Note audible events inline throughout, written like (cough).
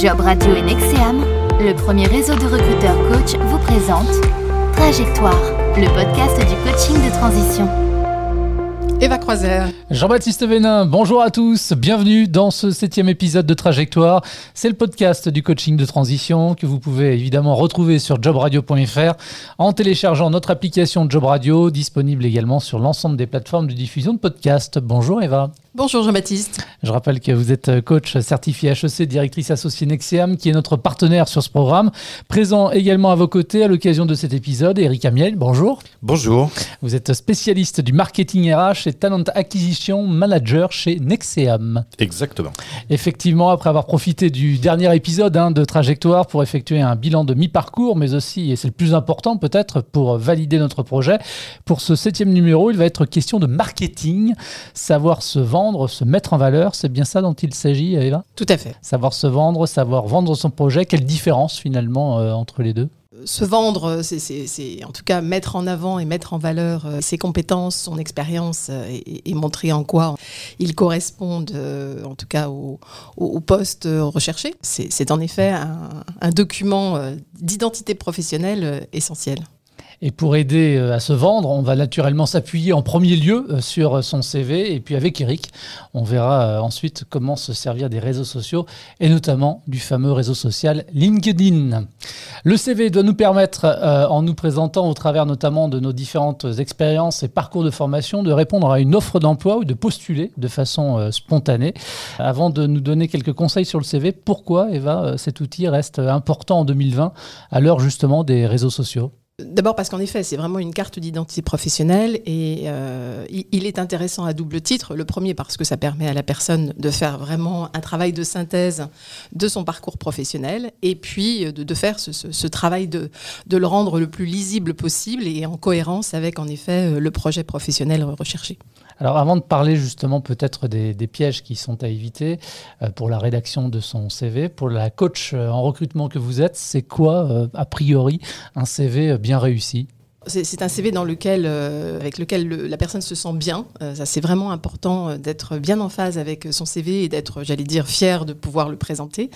Job Radio et Nexeam, le premier réseau de recruteurs coach, vous présente Trajectoire, le podcast du coaching de transition. Eva Croiser. Jean-Baptiste Vénin, bonjour à tous, bienvenue dans ce septième épisode de Trajectoire. C'est le podcast du coaching de transition que vous pouvez évidemment retrouver sur jobradio.fr en téléchargeant notre application Job Radio, disponible également sur l'ensemble des plateformes de diffusion de podcasts. Bonjour Eva. Bonjour Jean-Baptiste. Je rappelle que vous êtes coach certifié HEC, directrice associée Nexeam, qui est notre partenaire sur ce programme. Présent également à vos côtés à l'occasion de cet épisode, Eric Amiel, bonjour. Bonjour. Vous êtes spécialiste du marketing RH et talent acquisition manager chez Nexeam. Exactement. Effectivement, après avoir profité du dernier épisode hein, de Trajectoire pour effectuer un bilan de mi-parcours, mais aussi, et c'est le plus important peut-être, pour valider notre projet, pour ce septième numéro, il va être question de marketing, savoir se vendre se mettre en valeur. C'est bien ça dont il s'agit, Eva? Tout à fait. Savoir se vendre, savoir vendre son projet. Quelle différence finalement euh, entre les deux? Se vendre, c'est en tout cas mettre en avant et mettre en valeur euh, ses compétences, son expérience euh, et, montrer en quoi ils correspondent, en tout cas au, poste recherché. C'est en effet un document d'identité professionnelle essentiel. Et pour aider euh, à se vendre, on va naturellement s'appuyer en premier lieu euh, sur son CV. Et puis avec Eric, on verra euh, ensuite comment se servir des réseaux sociaux et notamment du fameux réseau social LinkedIn. Le CV doit nous permettre, en nous présentant au travers notamment de nos différentes expériences et parcours de formation, de répondre à une offre d'emploi ou de postuler de façon spontanée. Avant de nous donner quelques conseils sur le CV, pourquoi, Eva, cet outil reste important en 2020 à l'heure justement des réseaux sociaux? D'abord parce qu'en effet, c'est vraiment une carte d'identité professionnelle et euh, il est intéressant à double titre. Le premier parce que ça permet à la personne de faire vraiment un travail de synthèse de son parcours professionnel et puis euh, de, faire ce, travail de, le rendre le plus lisible possible et en cohérence avec en effet euh, le projet professionnel recherché. Alors avant de parler justement peut-être des, pièges qui sont à éviter euh, pour la rédaction de son CV, pour la coach euh, en recrutement que vous êtes, c'est quoi euh, a priori un CV bien réussi? C'est un CV dans lequel, avec lequel la personne se sent bien. ça, c'est vraiment important d'être bien en phase avec son CV et d'être, j'allais dire, fier de pouvoir le présenter.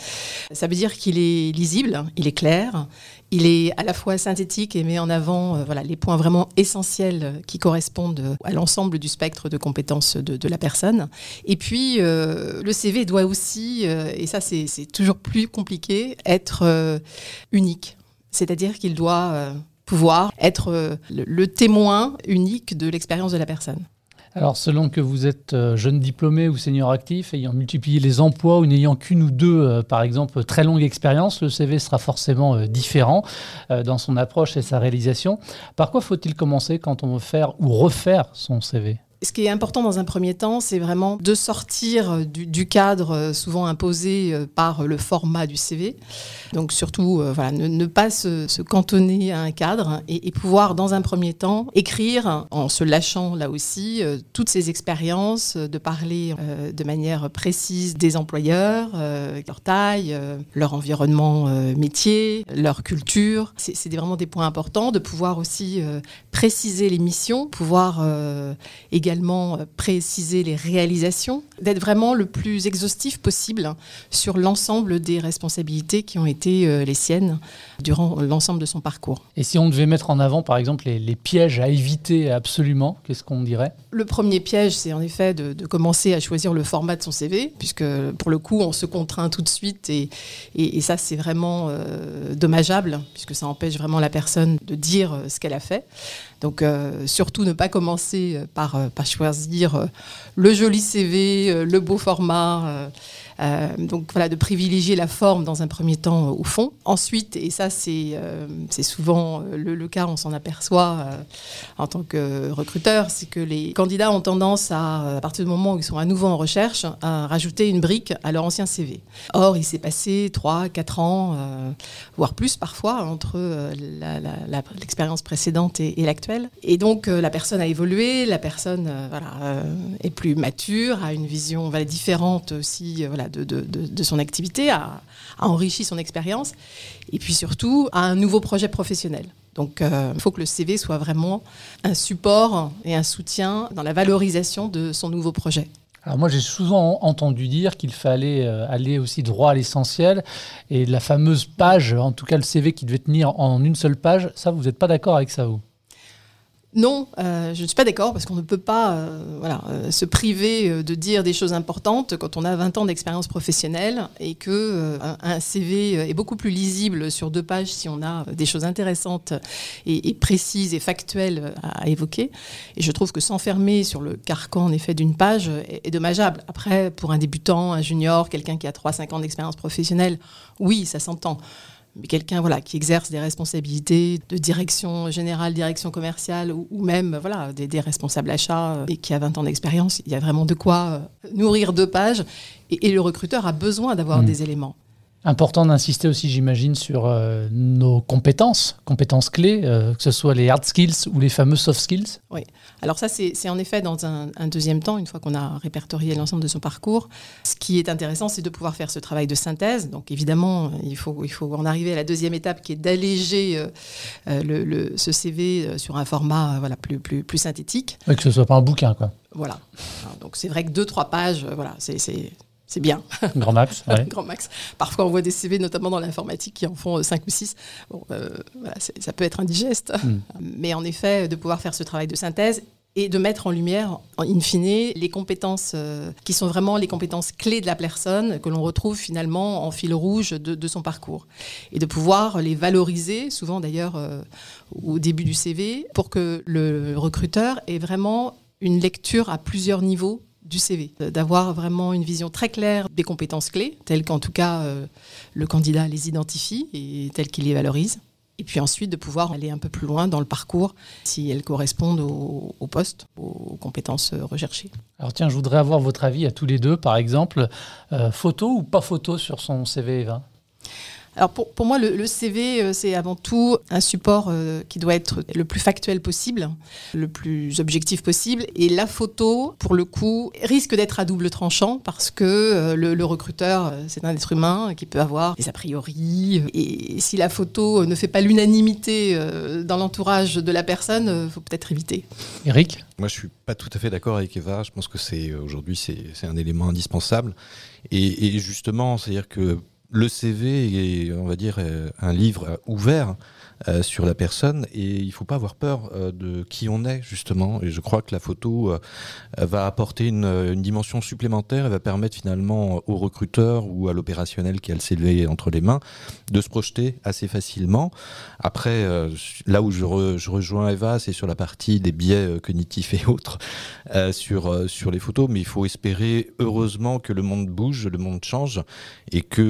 Ça veut dire qu'il est lisible, il est clair, il est à la fois synthétique et met en avant euh, voilà, les points vraiment essentiels qui correspondent euh, à l'ensemble du spectre de compétences de, la personne. Et puis, euh, le CV doit aussi, et ça c'est toujours plus compliqué, être unique. C'est-à-dire qu'il doit pouvoir être le témoin unique de l'expérience de la personne. Alors, selon que vous êtes euh, jeune diplômé ou senior actif, ayant multiplié les emplois ou n'ayant qu'une ou deux, euh, par exemple, très longue expérience, le CV sera forcément euh, différent dans son approche et sa réalisation. Par quoi faut-il commencer quand on veut faire ou refaire son CV ce qui est important dans un premier temps, c'est vraiment de sortir du, cadre euh, souvent imposé euh, par le format du CV. Donc surtout, euh, voilà, ne, pas se, cantonner à un cadre et, pouvoir, dans un premier temps, écrire en se lâchant là aussi toutes ces expériences, de parler de manière précise des employeurs, leur taille, leur environnement métier, leur culture. C'est vraiment des points importants, de pouvoir aussi préciser les missions, pouvoir également euh, préciser les réalisations, d'être vraiment le plus exhaustif possible sur l'ensemble des responsabilités qui ont été euh, les siennes durant l'ensemble de son parcours. Et si on devait mettre en avant, par exemple, les, pièges à éviter absolument, qu'est-ce qu'on dirait? Le premier piège, c'est en effet de, commencer à choisir le format de son CV, puisque pour le coup, on se contraint tout de suite, et, et, ça, c'est vraiment euh, dommageable, puisque ça empêche vraiment la personne de dire ce qu'elle a fait. Donc euh, surtout ne pas commencer euh, euh, par choisir le joli CV, le beau format. Euh, donc voilà, de privilégier la forme dans un premier temps au fond. Ensuite, et ça c'est euh, souvent le, cas, on s'en aperçoit euh, en tant que recruteur, c'est que les candidats ont tendance à, à partir du moment où ils sont à nouveau en recherche, à rajouter une brique à leur ancien CV. Or, il s'est passé 3, 4 ans, voire plus parfois, entre l'expérience précédente et, l'actuelle. Et donc, la personne a évolué, la personne voilà, est plus mature, a une vision différente aussi voilà, de, son activité, a, enrichi son expérience, et puis surtout a un nouveau projet professionnel. Donc euh, il faut que le CV soit vraiment un support et un soutien dans la valorisation de son nouveau projet. Alors moi j'ai souvent entendu dire qu'il fallait euh, aller aussi droit à l'essentiel et la fameuse page, en tout cas le CV qui devait tenir en une seule page, ça vous n'êtes pas d'accord avec ça vous? Non, euh, je ne suis pas d'accord parce qu'on ne peut pas euh, voilà, euh, se priver de dire des choses importantes quand on a 20 ans d'expérience professionnelle et que un CV est beaucoup plus lisible sur deux pages si on a des choses intéressantes et, précises et factuelles à, évoquer. Et je trouve que s'enfermer sur le carcan en effet d'une page est, est, dommageable. Après, pour un débutant, un junior, quelqu'un qui a 3-5 ans d'expérience professionnelle, oui, ça s'entend mais quelqu'un voilà, qui exerce des responsabilités de direction générale, direction commerciale, ou, même voilà, des, responsables achats euh, et qui a 20 ans d'expérience, il y a vraiment de quoi euh, nourrir deux pages. Et, le recruteur a besoin d'avoir mmh. des éléments. Important d'insister aussi, j'imagine, sur euh, nos compétences, compétences clés, euh, que ce soit les hard skills ou les fameux soft skills. Oui, alors ça, c'est en effet dans un, deuxième temps, une fois qu'on a répertorié l'ensemble de son parcours. Ce qui est intéressant, c'est de pouvoir faire ce travail de synthèse. Donc évidemment, il faut, il faut en arriver à la deuxième étape qui est d'alléger euh, le, ce CV sur un format voilà, plus, plus, plus synthétique. Oui, que ce ne soit pas un bouquin, quoi. Voilà. Donc c'est vrai que deux, trois pages, voilà, c'est c'est bien. (laughs) Grand max. (laughs) Grand max. Parfois, on voit des CV, notamment dans l'informatique, qui en font 5 ou 6. Euh, ça peut être indigeste. Hmm. Mais en effet, de pouvoir faire ce travail de synthèse et de mettre en lumière, in fine, les compétences euh, qui sont vraiment les compétences clés de la personne, que l'on retrouve finalement en fil rouge de, son parcours. Et de pouvoir les valoriser, souvent d'ailleurs euh, au début du CV, pour que le recruteur ait vraiment une lecture à plusieurs niveaux du CV, d'avoir vraiment une vision très claire des compétences clés, telles qu'en tout cas euh, le candidat les identifie et telles qu'il les valorise. Et puis ensuite de pouvoir aller un peu plus loin dans le parcours si elles correspondent au, poste, aux compétences euh, recherchées. Alors tiens, je voudrais avoir votre avis à tous les deux, par exemple, euh, photo ou pas photo sur son CV, Eva? Alors pour, pour moi, le, CV, euh, c'est avant tout un support euh, qui doit être le plus factuel possible, le plus objectif possible. Et la photo, pour le coup, risque d'être à double tranchant parce que euh, le, recruteur, c'est un être humain qui peut avoir des a priori. Et si la photo ne fait pas l'unanimité dans l'entourage de la personne, il faut peut-être éviter. Eric Moi, je suis pas tout à fait d'accord avec Eva. Je pense que c'est aujourd'hui, c'est un élément indispensable. Et, et justement, c'est-à-dire que le CV est, on va dire, euh, un livre ouvert euh, sur la personne et il faut pas avoir peur euh, de qui on est justement. Et je crois que la photo euh, va apporter une, dimension supplémentaire et va permettre finalement au recruteur ou à l'opérationnel qui a le CV entre les mains de se projeter assez facilement. Après là où je, rejoins Eva c'est sur la partie des biais cognitifs et autres sur les photos. Mais il faut espérer heureusement que le monde bouge le monde change et que,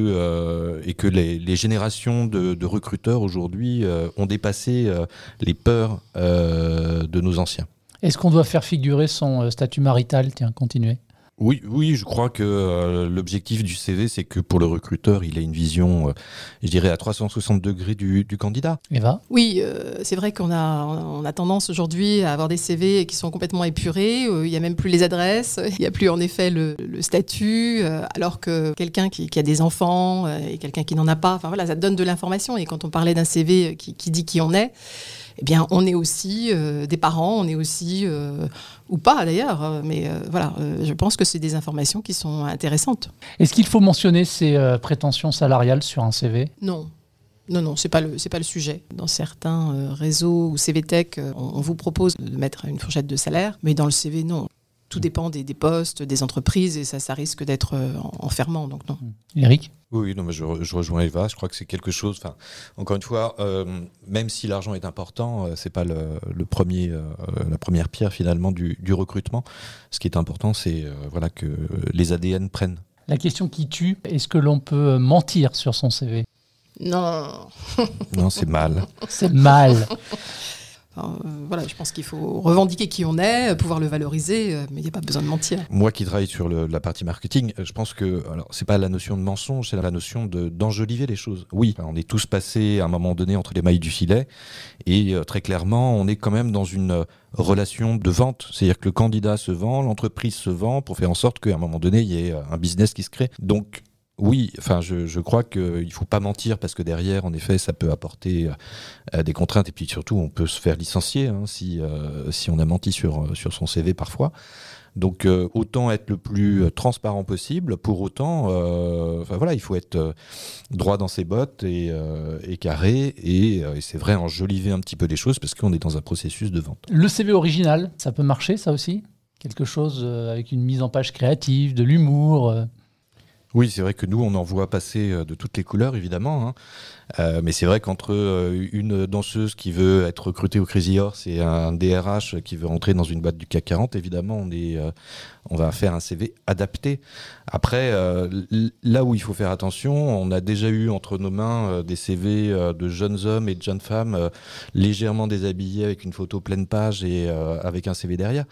et que les, générations de, recruteurs aujourd'hui euh, ont dépassé euh, les peurs euh, de nos anciens. Est-ce qu'on doit faire figurer son statut marital? Tiens, continuez. Oui, oui, je crois que l'objectif du CV, c'est que pour le recruteur, il ait une vision, je dirais, à 360 degrés du, candidat. Eva? Oui, c'est vrai qu'on a, on a tendance aujourd'hui à avoir des CV qui sont complètement épurés. il n'y a même plus les adresses, (laughs) il n'y a plus en effet le, statut, alors que quelqu'un qui, a des enfants et quelqu'un qui n'en a pas, enfin voilà, ça donne de l'information. Et quand on parlait d'un CV qui, qui dit qui on est, eh bien, on est aussi euh, des parents, on est aussi, euh, ou pas d'ailleurs, euh, mais voilà, je pense que c'est des informations qui sont intéressantes. Est-ce qu'il faut mentionner ces prétentions salariales sur un CV Non. Non, non, c'est pas le pas le sujet. Dans certains réseaux ou CVTech, on, on vous propose de mettre une fourchette de salaire, mais dans le CV, non. Tout dépend des, des, postes, des entreprises, et ça, ça risque d'être enfermant. Donc non. Eric oui, non, mais je, rejoins Eva. Je crois que c'est quelque chose. Enfin, encore une fois, euh, même si l'argent est important, euh, c'est pas le, premier, euh, la première pierre finalement du, recrutement. Ce qui est important, c'est voilà que les ADN prennent. La question qui tue, est-ce que l'on peut mentir sur son CV Non. non, c'est mal. C'est mal. (laughs) Euh, voilà, je pense qu'il faut revendiquer qui on est, euh, pouvoir le valoriser, euh, mais il n'y a pas besoin de mentir. Moi qui travaille sur la partie marketing, je pense que alors c'est pas la notion de mensonge, c'est la notion d'enjoliver les choses. Oui, on est tous passés à un moment donné entre les mailles du filet, et très clairement, on est quand même dans une relation de vente, c'est-à-dire que le candidat se vend, l'entreprise se vend pour faire en sorte qu'à un moment donné, il y ait un business qui se crée. Donc oui, enfin, je, crois qu'il ne faut pas mentir parce que derrière, en effet, ça peut apporter euh, des contraintes et puis surtout, on peut se faire licencier hein, si, euh, si on a menti sur, sur son CV parfois. Donc autant être le plus transparent possible. Pour autant, voilà, il faut être droit dans ses bottes et, carré et, et c'est vrai enjoliver un petit peu les choses parce qu'on est dans un processus de vente. Le CV original, ça peut marcher ça aussi? Quelque chose avec une mise en page créative, de l'humour oui, c'est vrai que nous, on en voit passer euh, de toutes les couleurs, évidemment. Hein. Euh, mais c'est vrai qu'entre euh, une danseuse qui veut être recrutée au Crazy Horse et un DRH qui veut rentrer dans une boîte du CAC 40, évidemment, on, est, on va faire un CV adapté. Après, là où il faut faire attention, on a déjà eu entre nos mains des CV de jeunes hommes et de jeunes femmes légèrement déshabillés avec une photo pleine page et avec un CV derrière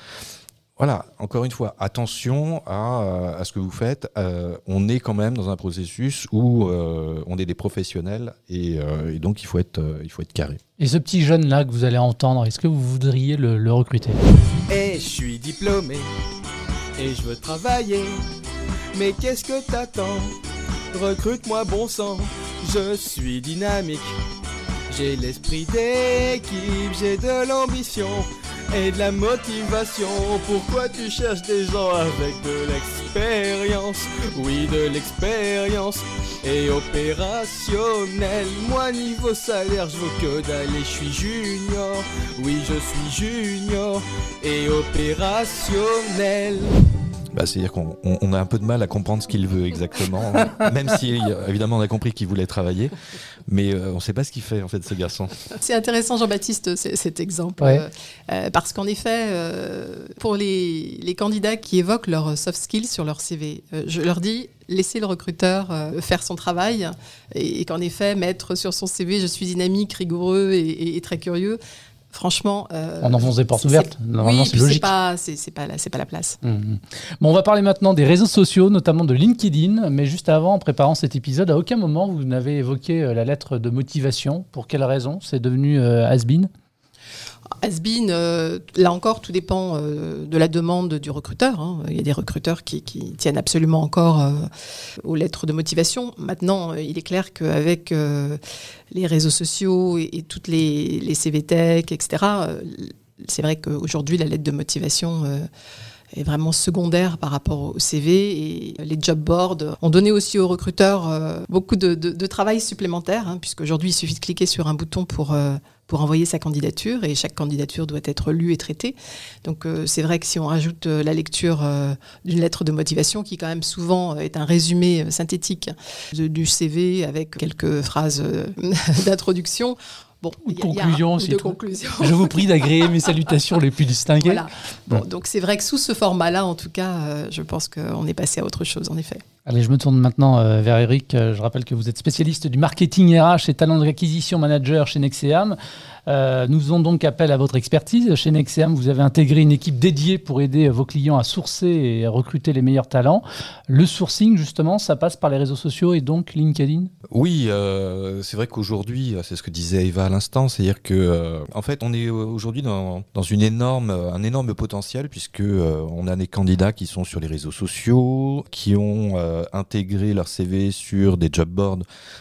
voilà, encore une fois, attention à, euh, ce que vous faites. Euh, on est quand même dans un processus où euh, on est des professionnels et, donc il faut, être, il faut être carré. Et ce petit jeune-là que vous allez entendre, est-ce que vous voudriez le, recruter? Et je suis diplômé et je veux travailler. Mais qu'est-ce que t'attends? Recrute-moi bon sang, je suis dynamique. J'ai l'esprit d'équipe, j'ai de l'ambition et de la motivation. Pourquoi tu cherches des gens avec de l'expérience? Oui, de l'expérience et opérationnel. Moi, niveau salaire, je veux que d'aller, je suis junior. Oui, je suis junior et opérationnel. Bah, C'est-à-dire qu'on a un peu de mal à comprendre ce qu'il veut exactement, (laughs) même si évidemment on a compris qu'il voulait travailler, mais euh, on ne sait pas ce qu'il fait en fait ce garçon. C'est intéressant Jean-Baptiste cet exemple, euh, euh, parce qu'en effet, pour les, les, candidats qui évoquent leurs soft skills sur leur CV, je leur dis laissez le recruteur faire son travail et, qu'en effet mettre sur son CV je suis dynamique, rigoureux et très curieux, franchement. Euh, on enfonce des portes ouvertes. Normalement, c'est logique. C'est pas, pas, pas, la place. Mmh, mmh. Bon, on va parler maintenant des réseaux sociaux, notamment de LinkedIn. Mais juste avant, en préparant cet épisode, à aucun moment vous n'avez évoqué euh, la lettre de motivation. Pour quelle raison? C'est devenu euh, has-been? Asbin, euh, là encore, tout dépend euh, de la demande du recruteur. Hein. Il y a des recruteurs qui, tiennent absolument encore euh, aux lettres de motivation. Maintenant, il est clair qu'avec les réseaux sociaux et, toutes les, les CVTech, etc., c'est vrai qu'aujourd'hui, la lettre de motivation est vraiment secondaire par rapport au CV et les job boards ont donné aussi aux recruteurs beaucoup de, travail supplémentaire hein, puisqu'aujourd'hui il suffit de cliquer sur un bouton pour pour envoyer sa candidature et chaque candidature doit être lue et traitée. Donc euh, c'est vrai que si on rajoute euh, la lecture euh, d'une lettre de motivation qui quand même souvent est un résumé synthétique du CV avec quelques phrases (laughs) d'introduction, Bon, ou de conclusion aussi. Je vous prie d'agréer mes salutations les plus distinguées. Voilà. Bon, donc c'est vrai que sous ce format-là, en tout cas, je pense qu'on est passé à autre chose, en effet. Allez, je me tourne maintenant euh, vers Eric. Euh, je rappelle que vous êtes spécialiste du marketing RH et talent d'acquisition manager chez Nexeam. Euh, nous faisons donc appel à votre expertise. Chez Nexeam, vous avez intégré une équipe dédiée pour aider vos clients à sourcer et à recruter les meilleurs talents. Le sourcing, justement, ça passe par les réseaux sociaux et donc LinkedIn? Oui, c'est vrai qu'aujourd'hui, c'est ce que disait Eva à l'instant, c'est-à-dire que en fait, on est aujourd'hui dans, dans, une énorme, un énorme potentiel puisque on a des candidats qui sont sur les réseaux sociaux, qui ont euh, intégrer leur CV sur des job boards,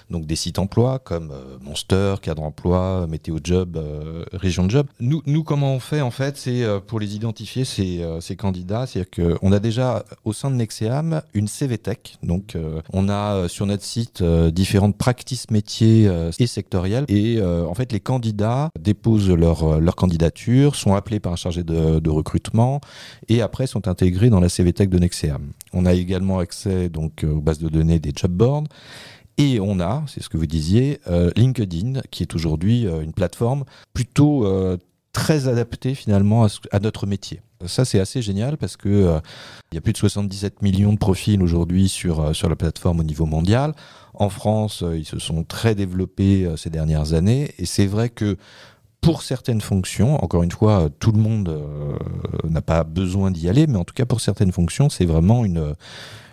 donc des sites emploi comme euh, Monster, Cadre Emploi, Météo Job, euh, Région Job. Nous, nous, comment on fait en fait, c'est pour les identifier ces, ces candidats, c'est-à-dire qu'on a déjà au sein de Nexeam une CV Tech, donc on a sur notre site différentes practices métiers et sectorielles, et en fait les candidats déposent leur, leur candidature, sont appelés par un chargé de, recrutement, et après sont intégrés dans la CV Tech de Nexeam. On a également accès donc donc euh, aux bases de données des job. Et on a, c'est ce que vous disiez, euh, LinkedIn, qui est aujourd'hui euh, une plateforme plutôt très adaptée finalement à, notre métier. Ça, c'est assez génial parce que il y a plus de 77 millions de profils aujourd'hui sur, sur la plateforme au niveau mondial. En France, ils se sont très développés ces dernières années. Et c'est vrai que pour certaines fonctions, encore une fois, tout le monde n'a pas besoin d'y aller, mais en tout cas pour certaines fonctions, c'est vraiment une,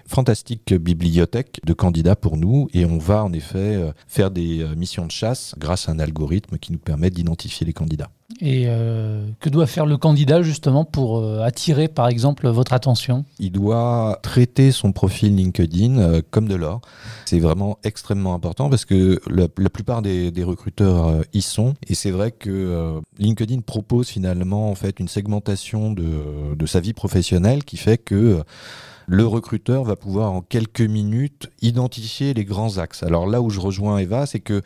fantastique bibliothèque de candidats pour nous et on va en effet euh, faire des euh, missions de chasse grâce à un algorithme qui nous permet d'identifier les candidats. Et euh, que doit faire le candidat justement pour euh, attirer par exemple votre attention? Il doit traiter son profil LinkedIn euh, comme de l'or. C'est vraiment extrêmement important parce que la, la plupart des, des recruteurs y sont. Et c'est vrai que LinkedIn propose finalement en fait une segmentation de, de sa vie professionnelle qui fait que le recruteur va pouvoir en quelques minutes identifier les grands axes. Alors là où je rejoins Eva, c'est que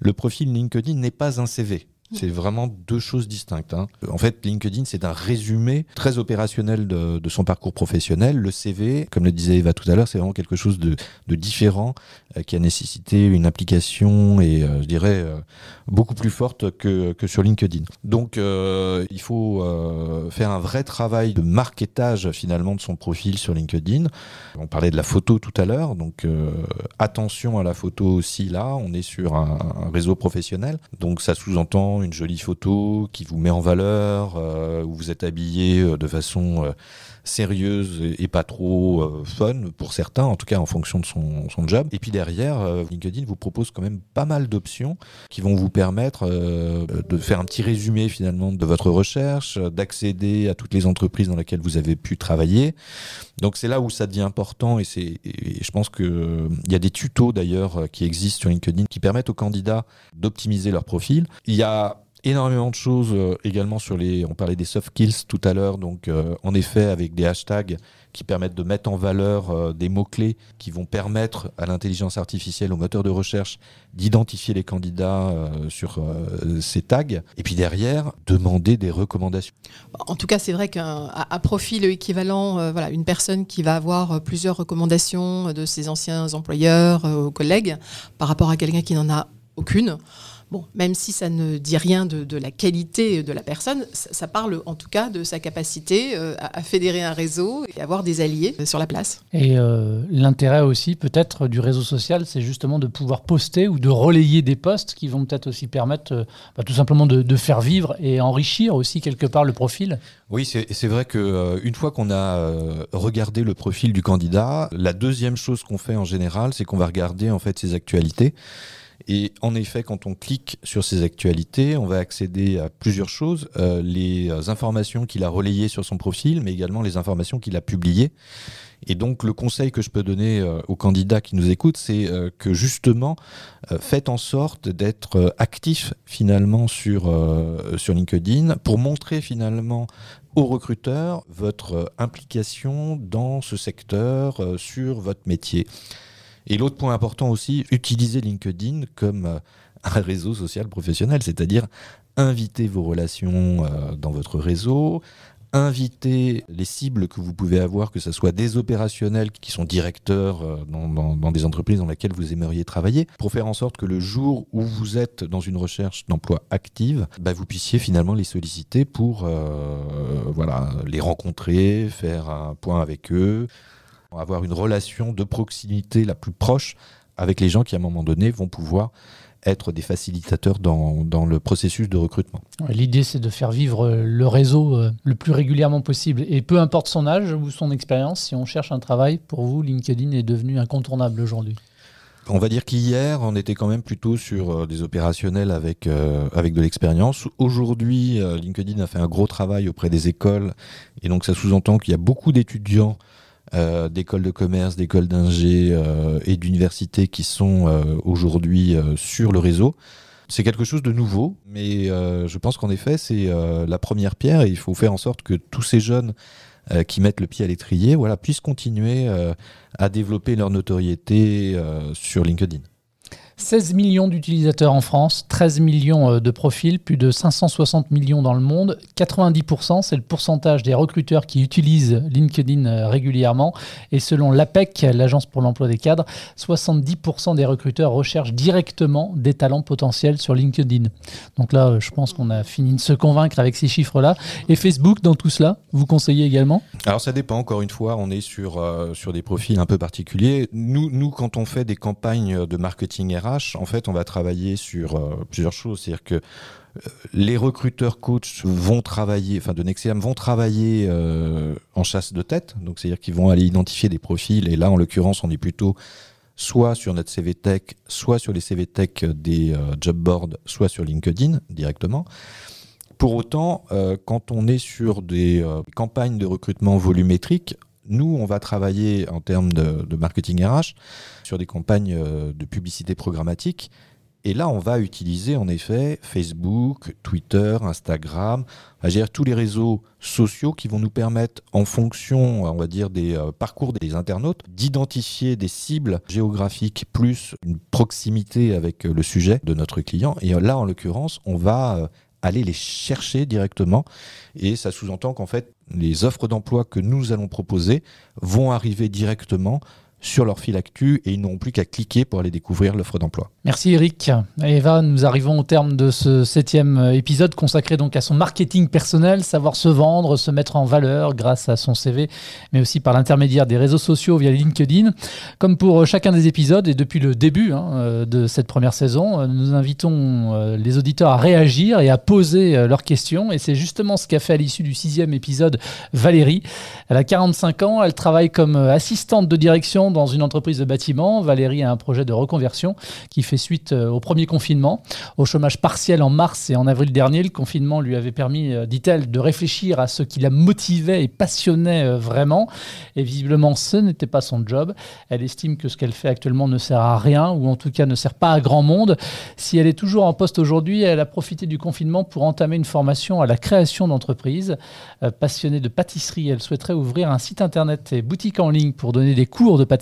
le profil LinkedIn n'est pas un CV. C'est vraiment deux choses distinctes. hein. En fait, LinkedIn, c'est un résumé très opérationnel de, son parcours professionnel. Le CV, comme le disait Eva tout à l'heure, c'est vraiment quelque chose de, différent euh, qui a nécessité une application et, euh, je dirais, euh, beaucoup plus forte que, que sur LinkedIn. Donc, il faut faire un vrai travail de marketage finalement de son profil sur LinkedIn. On parlait de la photo tout à l'heure, donc attention à la photo aussi là. On est sur un réseau professionnel, donc ça sous-entend une jolie photo qui vous met en valeur, euh, où vous êtes habillé euh, de façon euh, sérieuse et, pas trop fun pour certains, en tout cas en fonction de son, son job. Et puis derrière, LinkedIn vous propose quand même pas mal d'options qui vont vous permettre de faire un petit résumé finalement de votre recherche, d'accéder à toutes les entreprises dans lesquelles vous avez pu travailler. Donc c'est là où ça devient important et, c'est, et je pense qu'il y a des tutos d'ailleurs qui existent sur LinkedIn qui permettent aux candidats d'optimiser leur profil. Il y a énormément de choses euh, également sur les on parlait des soft skills tout à l'heure donc euh, en effet avec des hashtags qui permettent de mettre en valeur euh, des mots clés qui vont permettre à l'intelligence artificielle au moteur de recherche d'identifier les candidats sur ces tags et puis derrière demander des recommandations En tout cas, c'est vrai qu'un à- à profil équivalent, voilà, une personne qui va avoir plusieurs recommandations de ses anciens employeurs ou collègues par rapport à quelqu'un qui n'en a aucune. Bon, même si ça ne dit rien de, de la qualité de la personne, ça, ça parle en tout cas de sa capacité euh, à, à fédérer un réseau et avoir des alliés euh, sur la place. Et euh, l'intérêt aussi peut-être du réseau social, c'est justement de pouvoir poster ou de relayer des posts qui vont peut-être aussi permettre euh, bah, tout simplement de, de faire vivre et enrichir aussi quelque part le profil. Oui, c'est vrai que euh, une fois qu'on a regardé le profil du candidat, la deuxième chose qu'on fait en général, c'est qu'on va regarder en fait ses actualités. Et en effet, quand on clique sur ces actualités, on va accéder à plusieurs choses Euh, les euh, informations qu'il a relayées sur son profil, mais également les informations qu'il a publiées. Et donc, le conseil que je peux donner euh, aux candidats qui nous écoutent, c'est que justement, faites en sorte d'être actif finalement sur, sur LinkedIn pour montrer finalement aux recruteurs votre implication dans ce secteur, sur votre métier. Et l'autre point important aussi, utilisez LinkedIn comme euh, un réseau social professionnel, c'est-à-dire inviter vos relations euh, dans votre réseau, inviter les cibles que vous pouvez avoir, que ce soit des opérationnels qui sont directeurs euh, dans, des entreprises dans lesquelles vous aimeriez travailler, pour faire en sorte que le jour où vous êtes dans une recherche d'emploi active, bah, vous puissiez finalement les solliciter pour voilà, les rencontrer, faire un point avec eux, avoir une relation de proximité la plus proche avec les gens qui, à un moment donné, vont pouvoir être des facilitateurs dans, dans le processus de recrutement. L'idée, c'est de faire vivre euh, le réseau euh, le plus régulièrement possible. Et peu importe son âge ou son expérience, si on cherche un travail, pour vous, LinkedIn est devenu incontournable aujourd'hui. On va dire qu'hier, on était quand même plutôt sur euh, des opérationnels avec, euh, avec de l'expérience. Aujourd'hui, euh, LinkedIn a fait un gros travail auprès des écoles. Et donc, ça sous-entend qu'il y a beaucoup d'étudiants euh, d'écoles de commerce, d'écoles d'ingé euh, et d'universités qui sont euh, aujourd'hui euh, sur le réseau. C'est quelque chose de nouveau, mais euh, je pense qu'en effet, c'est la première pierre et il faut faire en sorte que tous ces jeunes qui mettent le pied à l'étrier voilà, puissent continuer à développer leur notoriété sur LinkedIn. 16 millions d'utilisateurs en France, 13 millions euh, de profils, plus de 560 millions dans le monde. 90%, c'est le pourcentage des recruteurs qui utilisent LinkedIn euh, régulièrement. Et selon l'APEC, l'Agence pour l'emploi des cadres, 70% des recruteurs recherchent directement des talents potentiels sur LinkedIn. Donc là, euh, je pense qu'on a fini de se convaincre avec ces chiffres-là. Et Facebook, dans tout cela, vous conseillez également? Alors ça dépend, encore une fois, on est sur, sur des profils un peu particuliers. Nous, nous, quand on fait des campagnes de marketing RH, en fait, on va travailler sur euh, plusieurs choses. C'est-à-dire que les recruteurs coachs vont travailler, enfin de Nexeam vont travailler en chasse de tête, donc c'est-à-dire qu'ils vont aller identifier des profils, et là en l'occurrence on est plutôt soit sur notre CV Tech, soit sur les CV Tech des job boards, soit sur LinkedIn directement. Pour autant, quand on est sur des campagnes de recrutement volumétriques, nous, on va travailler en termes de, marketing RH sur des campagnes euh, de publicité programmatique. Et là, on va utiliser en effet Facebook, Twitter, Instagram, à dire tous les réseaux sociaux qui vont nous permettre, en fonction, on va dire, des euh, parcours des internautes, d'identifier des cibles géographiques plus une proximité avec euh, le sujet de notre client. Et là, en l'occurrence, on va aller les chercher directement. Et ça sous-entend qu'en fait, les offres d'emploi que nous allons proposer vont arriver directement sur leur fil actu et ils n'auront plus qu'à cliquer pour aller découvrir l'offre d'emploi. Merci Eric. Eva, nous arrivons au terme de ce septième épisode consacré donc à son marketing personnel, savoir se vendre, se mettre en valeur grâce à son CV, mais aussi par l'intermédiaire des réseaux sociaux via LinkedIn. Comme pour chacun des épisodes et depuis le début hein, de cette première saison, nous invitons euh, les auditeurs à réagir et à poser euh, leurs questions et c'est justement ce qu'a fait à l'issue du sixième épisode Valérie. Elle a 45 ans, elle travaille comme assistante de direction dans une entreprise de bâtiment. Valérie a un projet de reconversion qui fait suite euh, au premier confinement. Au chômage partiel en mars et en avril dernier, le confinement lui avait permis, euh, dit-elle, de réfléchir à ce qui la motivait et passionnait euh, vraiment. Et visiblement, ce n'était pas son job. Elle estime que ce qu'elle fait actuellement ne sert à rien, ou en tout cas ne sert pas à grand monde. Si elle est toujours en poste aujourd'hui, elle a profité du confinement pour entamer une formation à la création d'entreprises. passionnée de pâtisserie, elle souhaiterait ouvrir un site internet et boutique en ligne pour donner des cours de pâtisserie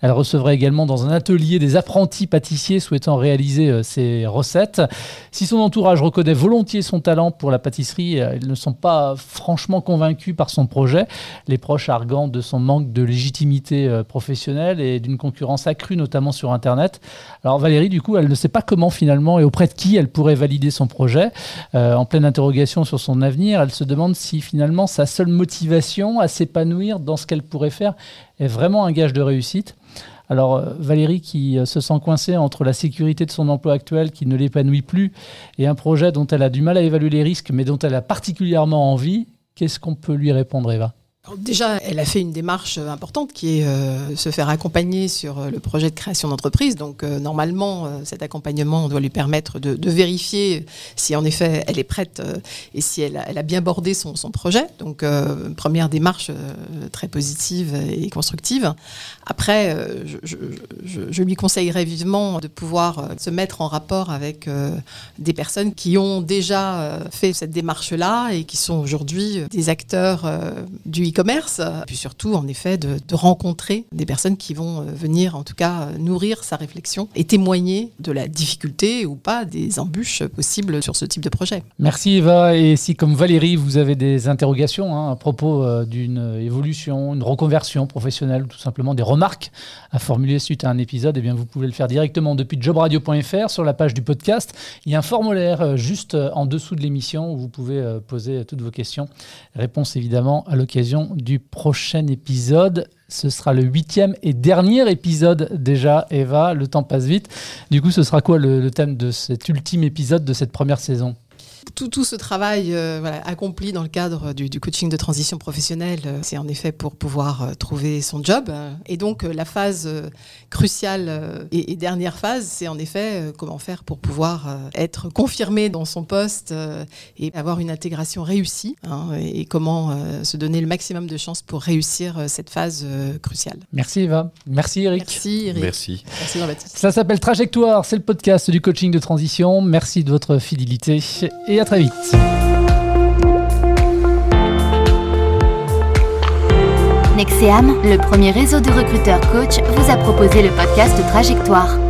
elle recevrait également dans un atelier des apprentis pâtissiers souhaitant réaliser euh, ses recettes. Si son entourage reconnaît volontiers son talent pour la pâtisserie, euh, ils ne sont pas franchement convaincus par son projet. Les proches arguant de son manque de légitimité euh, professionnelle et d'une concurrence accrue, notamment sur Internet. Alors Valérie, du coup, elle ne sait pas comment finalement et auprès de qui elle pourrait valider son projet. en pleine interrogation sur son avenir, elle se demande si finalement sa seule motivation à s'épanouir dans ce qu'elle pourrait faire est vraiment un gage de réussite. Alors euh, Valérie qui euh, se sent coincée entre la sécurité de son emploi actuel qui ne l'épanouit plus et un projet dont elle a du mal à évaluer les risques mais dont elle a particulièrement envie, qu'est-ce qu'on peut lui répondre Eva? Déjà, elle a fait une démarche importante qui est euh, se faire accompagner sur euh, le projet de création d'entreprise. Donc, euh, normalement, cet accompagnement doit lui permettre de, vérifier si en effet elle est prête et si elle a, bien bordé son, projet. Donc, première démarche très positive et constructive. Après, je, lui conseillerais vivement de pouvoir se mettre en rapport avec des personnes qui ont déjà fait cette démarche-là et qui sont aujourd'hui des acteurs du puis surtout en effet de, rencontrer des personnes qui vont euh, venir en tout cas euh, nourrir sa réflexion et témoigner de la difficulté ou pas des embûches possibles sur ce type de projet. Merci Eva, et si comme Valérie vous avez des interrogations hein, à propos euh, d'une évolution, une reconversion professionnelle ou tout simplement des remarques à formuler suite à un épisode, eh bien vous pouvez le faire directement depuis jobradio.fr sur la page du podcast. Il y a un formulaire juste en dessous de l'émission où vous pouvez poser toutes vos questions. Réponse évidemment à l'occasion du prochain épisode. Ce sera le huitième et dernier épisode déjà, Eva. Le temps passe vite. Du coup, ce sera quoi le, thème de cet ultime épisode de cette première saison? Tout, ce travail euh, accompli dans le cadre du, coaching de transition professionnelle, euh, c'est en effet pour pouvoir euh, trouver son job. Et donc la phase cruciale et, dernière phase, c'est en effet comment faire pour pouvoir être confirmé dans son poste et avoir une intégration réussie hein, et comment se donner le maximum de chances pour réussir cette phase cruciale. Merci Eva. Merci Eric. Merci Eric. Merci. Merci Jean-Baptiste. Ça s'appelle Trajectoire, c'est le podcast du coaching de transition. Merci de votre fidélité et à Nexeam, le premier réseau de recruteurs coach, vous a proposé le podcast Trajectoire.